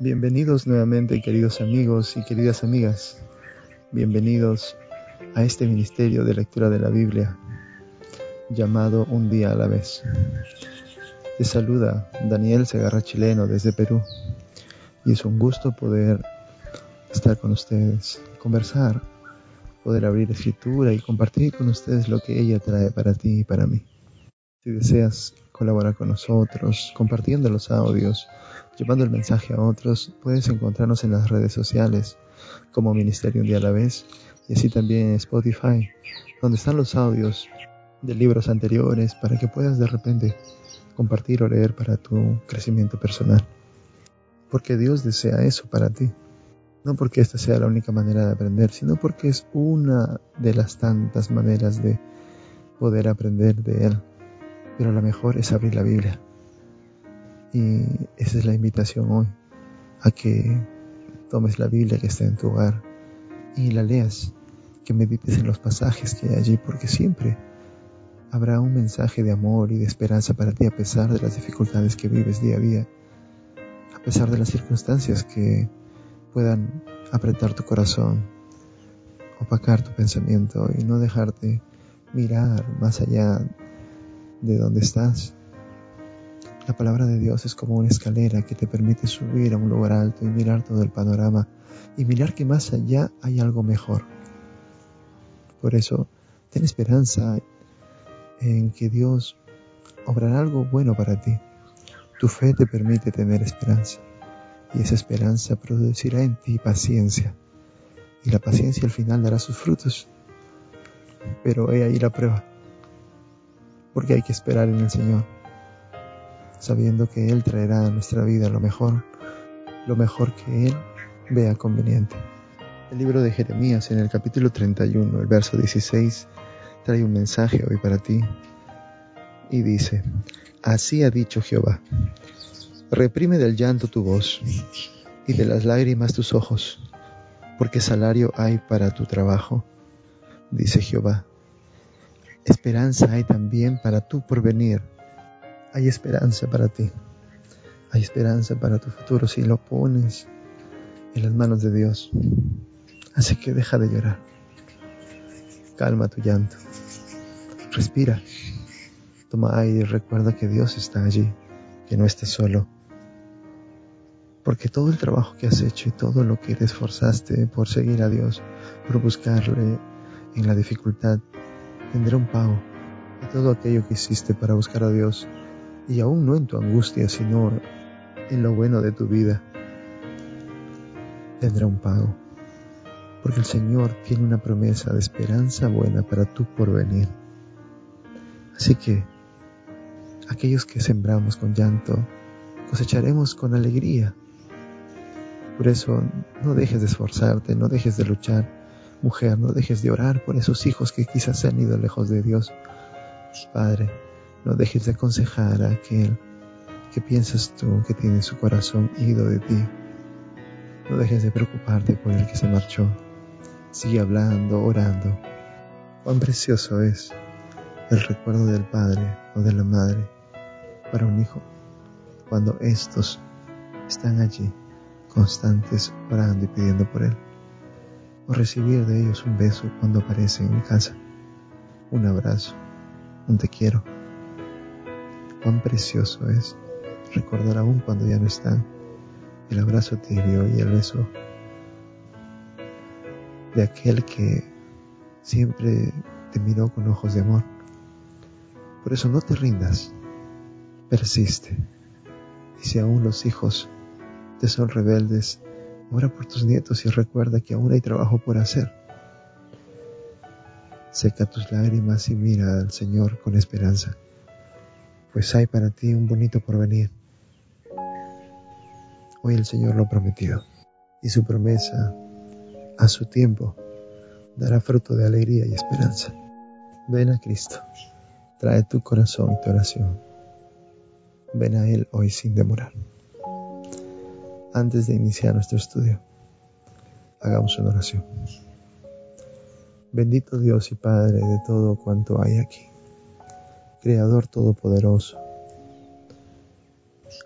Bienvenidos nuevamente queridos amigos y queridas amigas. Bienvenidos a este ministerio de lectura de la Biblia llamado Un día a la vez. Te saluda Daniel Segarra Chileno desde Perú y es un gusto poder estar con ustedes, conversar, poder abrir escritura y compartir con ustedes lo que ella trae para ti y para mí. Si deseas colaborar con nosotros, compartiendo los audios, llevando el mensaje a otros, puedes encontrarnos en las redes sociales como Ministerio Un Día a la Vez y así también en Spotify, donde están los audios de libros anteriores para que puedas de repente compartir o leer para tu crecimiento personal. Porque Dios desea eso para ti. No porque esta sea la única manera de aprender, sino porque es una de las tantas maneras de poder aprender de Él. Pero la mejor es abrir la Biblia. Y esa es la invitación hoy, a que tomes la Biblia que está en tu hogar y la leas, que medites en los pasajes que hay allí, porque siempre habrá un mensaje de amor y de esperanza para ti a pesar de las dificultades que vives día a día, a pesar de las circunstancias que puedan apretar tu corazón, opacar tu pensamiento y no dejarte mirar más allá de donde estás la palabra de Dios es como una escalera que te permite subir a un lugar alto y mirar todo el panorama y mirar que más allá hay algo mejor. Por eso, ten esperanza en que Dios obrará algo bueno para ti. Tu fe te permite tener esperanza y esa esperanza producirá en ti paciencia y la paciencia al final dará sus frutos. Pero he ahí la prueba, porque hay que esperar en el Señor sabiendo que Él traerá a nuestra vida lo mejor, lo mejor que Él vea conveniente. El libro de Jeremías en el capítulo 31, el verso 16, trae un mensaje hoy para ti y dice, Así ha dicho Jehová, reprime del llanto tu voz y de las lágrimas tus ojos, porque salario hay para tu trabajo, dice Jehová. Esperanza hay también para tu porvenir hay esperanza para ti. Hay esperanza para tu futuro si lo pones en las manos de Dios. Así que deja de llorar. Calma tu llanto. Respira. Toma aire y recuerda que Dios está allí, que no estás solo. Porque todo el trabajo que has hecho y todo lo que te esforzaste por seguir a Dios, por buscarle en la dificultad, tendrá un pago. Y todo aquello que hiciste para buscar a Dios y aún no en tu angustia, sino en lo bueno de tu vida, tendrá un pago. Porque el Señor tiene una promesa de esperanza buena para tu porvenir. Así que aquellos que sembramos con llanto, cosecharemos con alegría. Por eso no dejes de esforzarte, no dejes de luchar. Mujer, no dejes de orar por esos hijos que quizás se han ido lejos de Dios. Padre, no dejes de aconsejar a aquel que piensas tú que tiene su corazón ido de ti. No dejes de preocuparte por el que se marchó. Sigue hablando, orando. Cuán precioso es el recuerdo del padre o de la madre para un hijo cuando estos están allí constantes orando y pidiendo por él. O recibir de ellos un beso cuando aparecen en casa. Un abrazo, un te quiero cuán precioso es recordar aún cuando ya no están el abrazo tibio y el beso de aquel que siempre te miró con ojos de amor. Por eso no te rindas, persiste. Y si aún los hijos te son rebeldes, ora por tus nietos y recuerda que aún hay trabajo por hacer. Seca tus lágrimas y mira al Señor con esperanza pues hay para ti un bonito porvenir. Hoy el Señor lo ha prometido y su promesa a su tiempo dará fruto de alegría y esperanza. Ven a Cristo, trae tu corazón y tu oración. Ven a Él hoy sin demorar. Antes de iniciar nuestro estudio, hagamos una oración. Bendito Dios y Padre de todo cuanto hay aquí Creador Todopoderoso.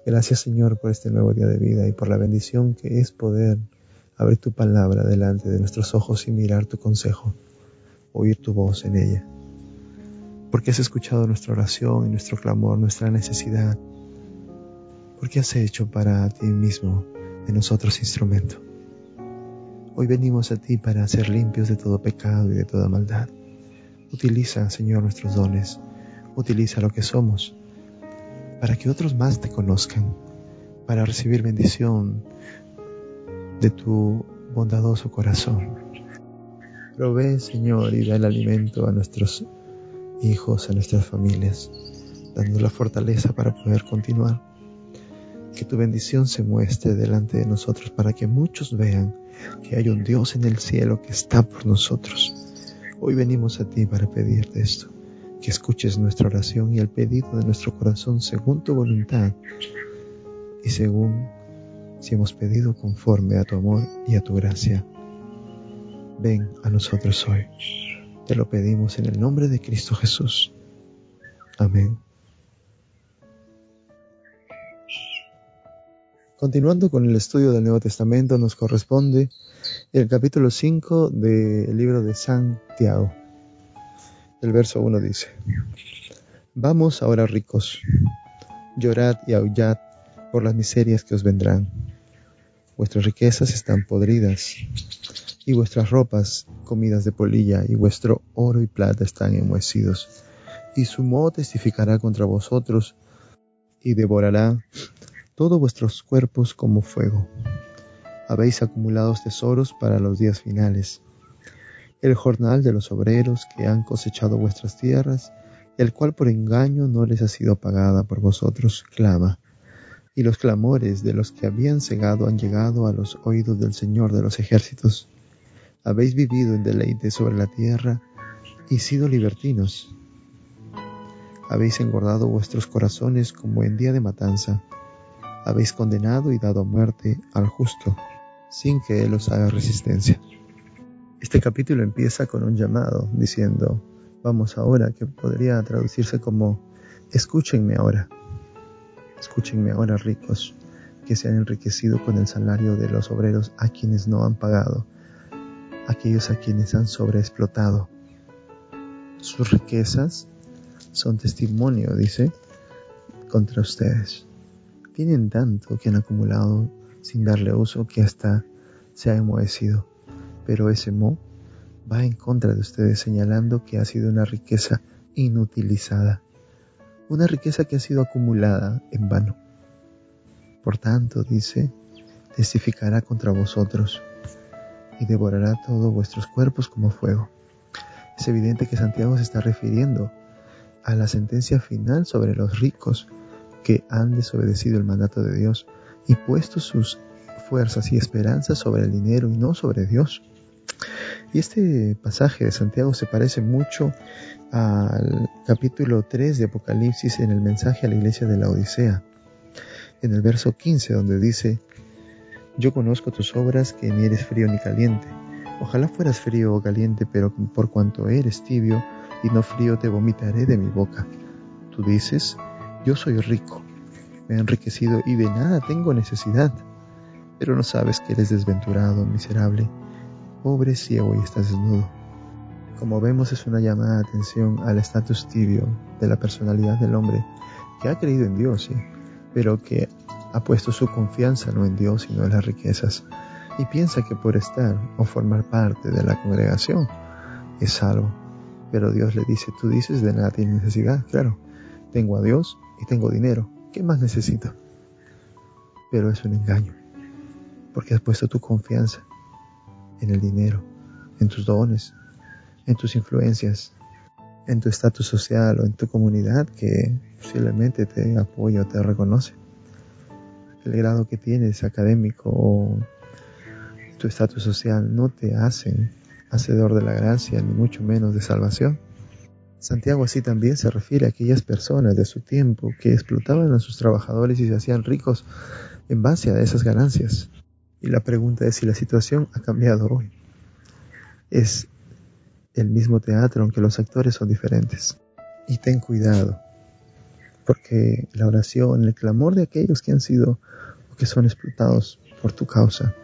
Gracias Señor por este nuevo día de vida y por la bendición que es poder abrir tu palabra delante de nuestros ojos y mirar tu consejo, oír tu voz en ella. Porque has escuchado nuestra oración y nuestro clamor, nuestra necesidad. Porque has hecho para ti mismo de nosotros instrumento. Hoy venimos a ti para ser limpios de todo pecado y de toda maldad. Utiliza, Señor, nuestros dones. Utiliza lo que somos para que otros más te conozcan, para recibir bendición de tu bondadoso corazón. Provee, Señor, y da el alimento a nuestros hijos, a nuestras familias, dando la fortaleza para poder continuar. Que tu bendición se muestre delante de nosotros para que muchos vean que hay un Dios en el cielo que está por nosotros. Hoy venimos a ti para pedirte esto que escuches nuestra oración y el pedido de nuestro corazón según tu voluntad y según si hemos pedido conforme a tu amor y a tu gracia. Ven a nosotros hoy. Te lo pedimos en el nombre de Cristo Jesús. Amén. Continuando con el estudio del Nuevo Testamento, nos corresponde el capítulo 5 del libro de Santiago. El verso 1 dice, Vamos ahora ricos, llorad y aullad por las miserias que os vendrán. Vuestras riquezas están podridas, y vuestras ropas comidas de polilla, y vuestro oro y plata están enmohecidos. Y su moho testificará contra vosotros, y devorará todos vuestros cuerpos como fuego. Habéis acumulado tesoros para los días finales el jornal de los obreros que han cosechado vuestras tierras, el cual por engaño no les ha sido pagada por vosotros, clama. Y los clamores de los que habían cegado han llegado a los oídos del Señor de los ejércitos. Habéis vivido en deleite sobre la tierra y sido libertinos. Habéis engordado vuestros corazones como en día de matanza. Habéis condenado y dado muerte al justo, sin que él os haga resistencia. Este capítulo empieza con un llamado diciendo, vamos ahora, que podría traducirse como, escúchenme ahora, escúchenme ahora ricos, que se han enriquecido con el salario de los obreros a quienes no han pagado, aquellos a quienes han sobreexplotado. Sus riquezas son testimonio, dice, contra ustedes. Tienen tanto que han acumulado sin darle uso que hasta se ha enmohecido pero ese mo va en contra de ustedes señalando que ha sido una riqueza inutilizada, una riqueza que ha sido acumulada en vano. Por tanto, dice, testificará contra vosotros y devorará todos vuestros cuerpos como fuego. Es evidente que Santiago se está refiriendo a la sentencia final sobre los ricos que han desobedecido el mandato de Dios y puesto sus fuerzas y esperanzas sobre el dinero y no sobre Dios. Y este pasaje de Santiago se parece mucho al capítulo 3 de Apocalipsis en el mensaje a la iglesia de la Odisea, en el verso 15, donde dice, Yo conozco tus obras que ni eres frío ni caliente. Ojalá fueras frío o caliente, pero por cuanto eres tibio y no frío, te vomitaré de mi boca. Tú dices, Yo soy rico, me he enriquecido y de nada tengo necesidad, pero no sabes que eres desventurado, miserable pobre ciego y estás desnudo. Como vemos es una llamada de atención al estatus tibio de la personalidad del hombre que ha creído en Dios, pero que ha puesto su confianza no en Dios sino en las riquezas y piensa que por estar o formar parte de la congregación es salvo. Pero Dios le dice, tú dices de nada tienes necesidad, claro, tengo a Dios y tengo dinero, ¿qué más necesito? Pero es un engaño, porque has puesto tu confianza en el dinero, en tus dones, en tus influencias, en tu estatus social o en tu comunidad que posiblemente te apoya o te reconoce. El grado que tienes académico o tu estatus social no te hacen hacedor de la gracia, ni mucho menos de salvación. Santiago así también se refiere a aquellas personas de su tiempo que explotaban a sus trabajadores y se hacían ricos en base a esas ganancias. Y la pregunta es si la situación ha cambiado hoy. Es el mismo teatro aunque los actores son diferentes. Y ten cuidado porque la oración, el clamor de aquellos que han sido o que son explotados por tu causa,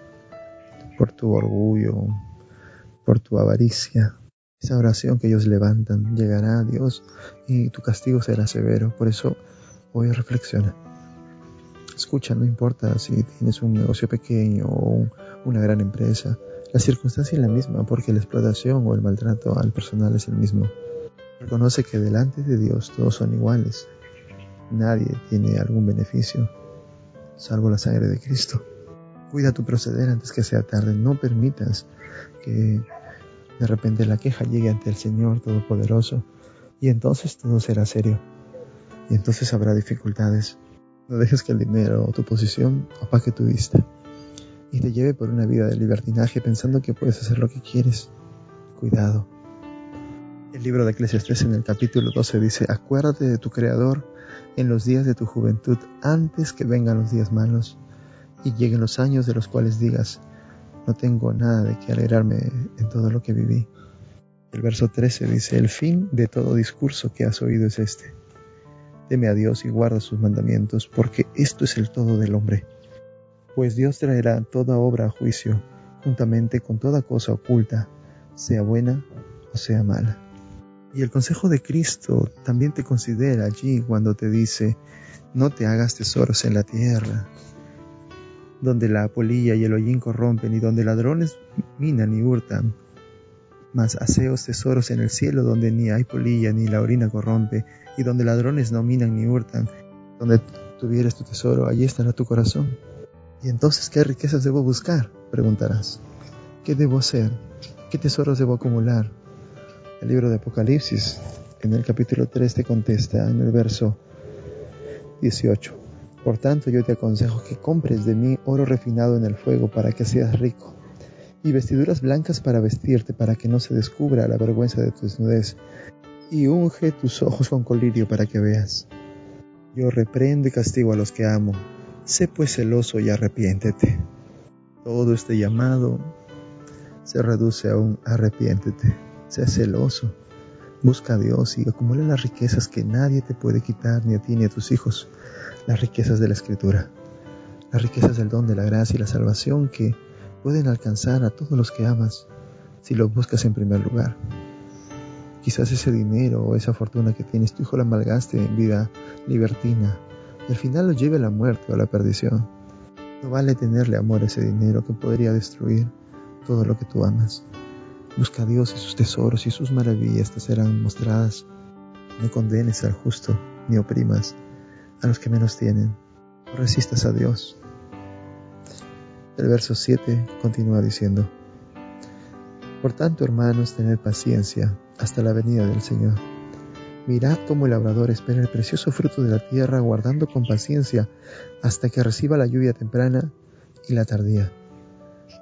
por tu orgullo, por tu avaricia, esa oración que ellos levantan llegará a Dios y tu castigo será severo. Por eso hoy reflexiona. Escucha, no importa si tienes un negocio pequeño o una gran empresa, la circunstancia es la misma porque la explotación o el maltrato al personal es el mismo. Reconoce que delante de Dios todos son iguales. Nadie tiene algún beneficio, salvo la sangre de Cristo. Cuida tu proceder antes que sea tarde. No permitas que de repente la queja llegue ante el Señor Todopoderoso y entonces todo será serio. Y entonces habrá dificultades. No dejes que el dinero o tu posición apague tu vista y te lleve por una vida de libertinaje pensando que puedes hacer lo que quieres. Cuidado. El libro de Eclesiastes en el capítulo 12 dice, acuérdate de tu Creador en los días de tu juventud antes que vengan los días malos y lleguen los años de los cuales digas, no tengo nada de que alegrarme en todo lo que viví. El verso 13 dice, el fin de todo discurso que has oído es este. Teme a Dios y guarda sus mandamientos, porque esto es el todo del hombre. Pues Dios traerá toda obra a juicio, juntamente con toda cosa oculta, sea buena o sea mala. Y el consejo de Cristo también te considera allí cuando te dice, no te hagas tesoros en la tierra, donde la polilla y el hollín corrompen y donde ladrones minan y hurtan, mas haceos tesoros en el cielo donde ni hay polilla ni la orina corrompe y donde ladrones no minan ni hurtan, donde tuvieres tu tesoro, allí estará tu corazón. Y entonces, ¿qué riquezas debo buscar? Preguntarás. ¿Qué debo hacer? ¿Qué tesoros debo acumular? El libro de Apocalipsis, en el capítulo 3, te contesta en el verso 18. Por tanto, yo te aconsejo que compres de mí oro refinado en el fuego para que seas rico, y vestiduras blancas para vestirte para que no se descubra la vergüenza de tu desnudez, y unge tus ojos con colirio para que veas. Yo reprendo y castigo a los que amo. Sé pues celoso y arrepiéntete. Todo este llamado se reduce a un arrepiéntete. Sea celoso. Busca a Dios y acumula las riquezas que nadie te puede quitar, ni a ti ni a tus hijos. Las riquezas de la Escritura. Las riquezas del don de la gracia y la salvación que pueden alcanzar a todos los que amas si lo buscas en primer lugar. Quizás ese dinero o esa fortuna que tienes tu hijo la malgaste en vida libertina y al final lo lleve a la muerte o a la perdición. No vale tenerle amor a ese dinero que podría destruir todo lo que tú amas. Busca a Dios y sus tesoros y sus maravillas te serán mostradas. No condenes al justo, ni oprimas a los que menos tienen. No resistas a Dios. El verso 7 continúa diciendo, Por tanto, hermanos, tened paciencia hasta la venida del Señor. Mirad cómo el labrador espera el precioso fruto de la tierra, guardando con paciencia hasta que reciba la lluvia temprana y la tardía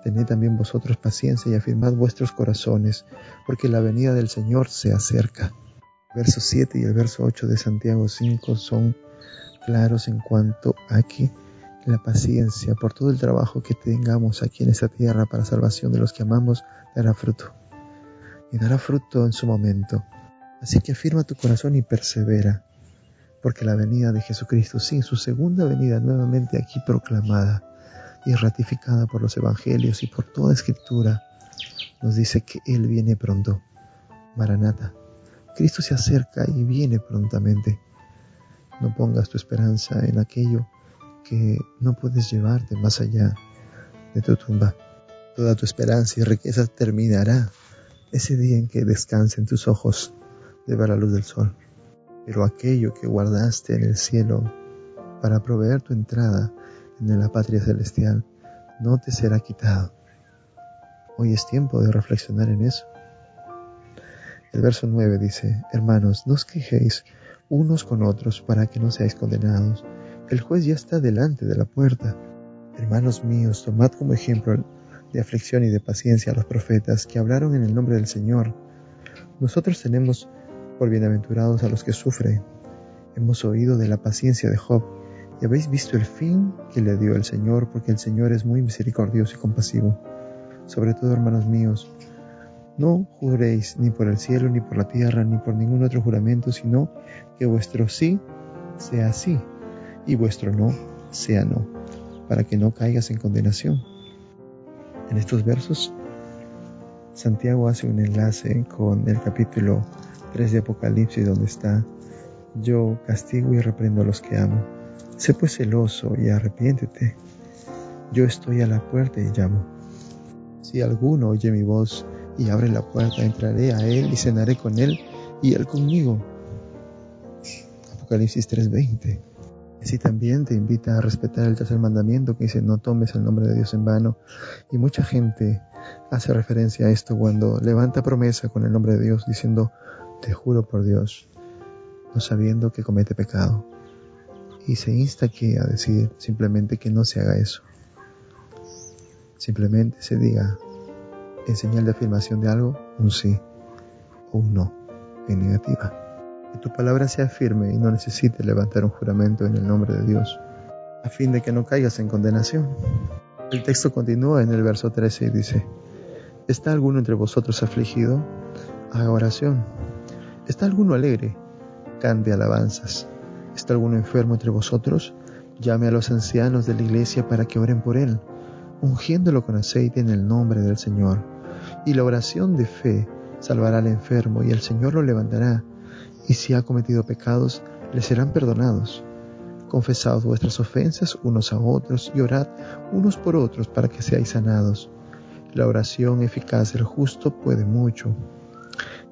Tened también vosotros paciencia y afirmad vuestros corazones, porque la venida del Señor se acerca. verso 7 y el verso 8 de Santiago 5 son claros en cuanto a que la paciencia por todo el trabajo que tengamos aquí en esta tierra para salvación de los que amamos dará fruto. Y dará fruto en su momento. Así que afirma tu corazón y persevera, porque la venida de Jesucristo, sí, su segunda venida nuevamente aquí proclamada, y ratificada por los evangelios y por toda escritura, nos dice que Él viene pronto. Maranata, Cristo se acerca y viene prontamente. No pongas tu esperanza en aquello que no puedes llevarte más allá de tu tumba. Toda tu esperanza y riqueza terminará ese día en que descansen tus ojos de ver la luz del sol. Pero aquello que guardaste en el cielo para proveer tu entrada en la patria celestial no te será quitado. Hoy es tiempo de reflexionar en eso. El verso 9 dice, Hermanos, no os quejéis unos con otros para que no seáis condenados. El juez ya está delante de la puerta. Hermanos míos, tomad como ejemplo de aflicción y de paciencia a los profetas que hablaron en el nombre del Señor. Nosotros tenemos por bienaventurados a los que sufren. Hemos oído de la paciencia de Job y habéis visto el fin que le dio el Señor, porque el Señor es muy misericordioso y compasivo. Sobre todo, hermanos míos, no juréis ni por el cielo, ni por la tierra, ni por ningún otro juramento, sino que vuestro sí sea así, y vuestro no sea no, para que no caigas en condenación. En estos versos, Santiago hace un enlace con el capítulo 3 de Apocalipsis, donde está, yo castigo y reprendo a los que amo. Sé pues celoso y arrepiéntete. Yo estoy a la puerta y llamo. Si alguno oye mi voz y abre la puerta, entraré a él y cenaré con él y él conmigo. Apocalipsis 3:20. Así también te invita a respetar el tercer mandamiento que dice no tomes el nombre de Dios en vano. Y mucha gente hace referencia a esto cuando levanta promesa con el nombre de Dios diciendo te juro por Dios, no sabiendo que comete pecado. Y se insta aquí a decir simplemente que no se haga eso. Simplemente se diga en señal de afirmación de algo un sí o un no en negativa. Que tu palabra sea firme y no necesites levantar un juramento en el nombre de Dios, a fin de que no caigas en condenación. El texto continúa en el verso 13 y dice, ¿Está alguno entre vosotros afligido? Haga oración. ¿Está alguno alegre? Cante alabanzas. ¿Está alguno enfermo entre vosotros? Llame a los ancianos de la iglesia para que oren por él, ungiéndolo con aceite en el nombre del Señor. Y la oración de fe salvará al enfermo y el Señor lo levantará y si ha cometido pecados, le serán perdonados. Confesaos vuestras ofensas unos a otros y orad unos por otros para que seáis sanados. La oración eficaz del justo puede mucho.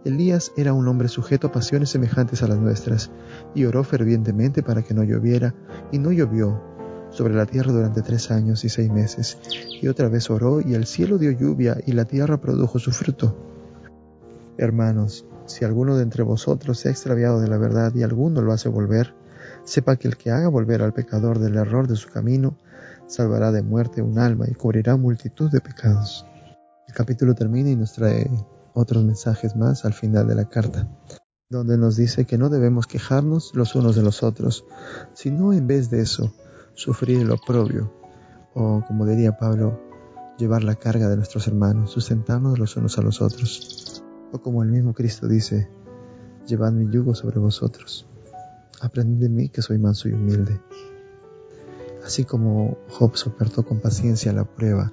Elías era un hombre sujeto a pasiones semejantes a las nuestras, y oró fervientemente para que no lloviera, y no llovió sobre la tierra durante tres años y seis meses. Y otra vez oró, y el cielo dio lluvia, y la tierra produjo su fruto. Hermanos, si alguno de entre vosotros se ha extraviado de la verdad y alguno lo hace volver, sepa que el que haga volver al pecador del error de su camino, salvará de muerte un alma y cubrirá multitud de pecados. El capítulo termina y nos trae otros mensajes más al final de la carta, donde nos dice que no debemos quejarnos los unos de los otros, sino en vez de eso, sufrir el oprobio, o como diría Pablo, llevar la carga de nuestros hermanos, sustentarnos los unos a los otros. O como el mismo Cristo dice, llevad mi yugo sobre vosotros. Aprended de mí que soy manso y humilde. Así como Job soportó con paciencia la prueba,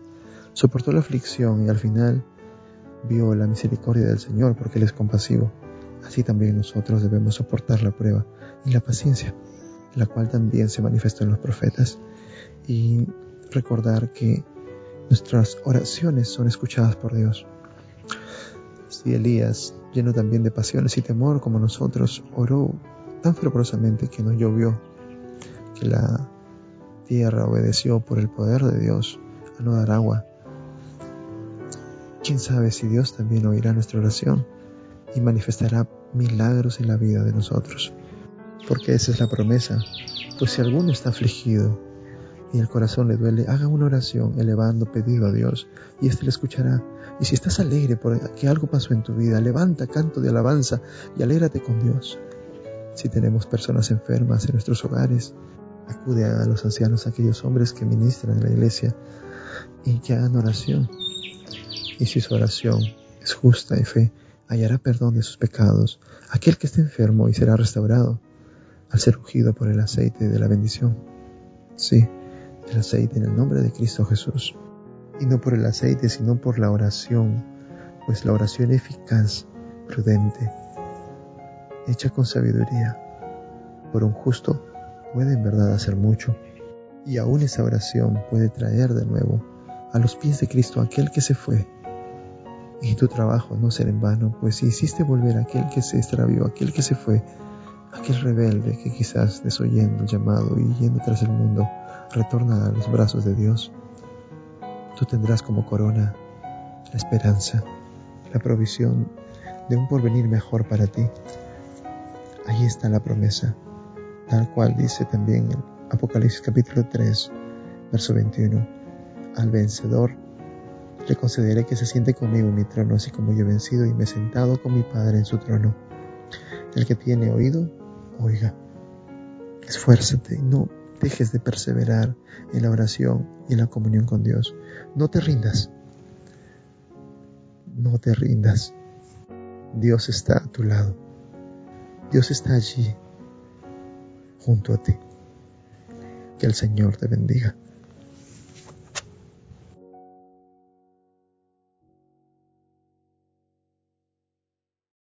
soportó la aflicción y al final vio la misericordia del Señor porque Él es compasivo, así también nosotros debemos soportar la prueba y la paciencia, la cual también se manifestó en los profetas, y recordar que nuestras oraciones son escuchadas por Dios si Elías, lleno también de pasiones y temor como nosotros, oró tan fervorosamente que no llovió, que la tierra obedeció por el poder de Dios a no dar agua. ¿Quién sabe si Dios también oirá nuestra oración y manifestará milagros en la vida de nosotros? Porque esa es la promesa. Pues si alguno está afligido y el corazón le duele, haga una oración elevando pedido a Dios y éste le escuchará. Y si estás alegre porque algo pasó en tu vida, levanta canto de alabanza y alégrate con Dios. Si tenemos personas enfermas en nuestros hogares, acude a los ancianos, a aquellos hombres que ministran en la iglesia y que hagan oración. Y si su oración es justa y fe, hallará perdón de sus pecados aquel que esté enfermo y será restaurado al ser ungido por el aceite de la bendición. Sí, el aceite en el nombre de Cristo Jesús. Y no por el aceite, sino por la oración, pues la oración eficaz, prudente, hecha con sabiduría, por un justo, puede en verdad hacer mucho. Y aún esa oración puede traer de nuevo a los pies de Cristo aquel que se fue. Y tu trabajo no será en vano, pues si hiciste volver a aquel que se extravió, aquel que se fue, aquel rebelde que quizás desoyendo el llamado y yendo tras el mundo, retorna a los brazos de Dios, tú tendrás como corona la esperanza, la provisión de un porvenir mejor para ti. Ahí está la promesa, tal cual dice también en Apocalipsis capítulo 3, verso 21. Al vencedor le concederé que se siente conmigo en mi trono, así como yo he vencido y me he sentado con mi Padre en su trono. El que tiene oído, oiga. Esfuérzate no dejes de perseverar en la oración y en la comunión con Dios. No te rindas. No te rindas. Dios está a tu lado. Dios está allí, junto a ti. Que el Señor te bendiga.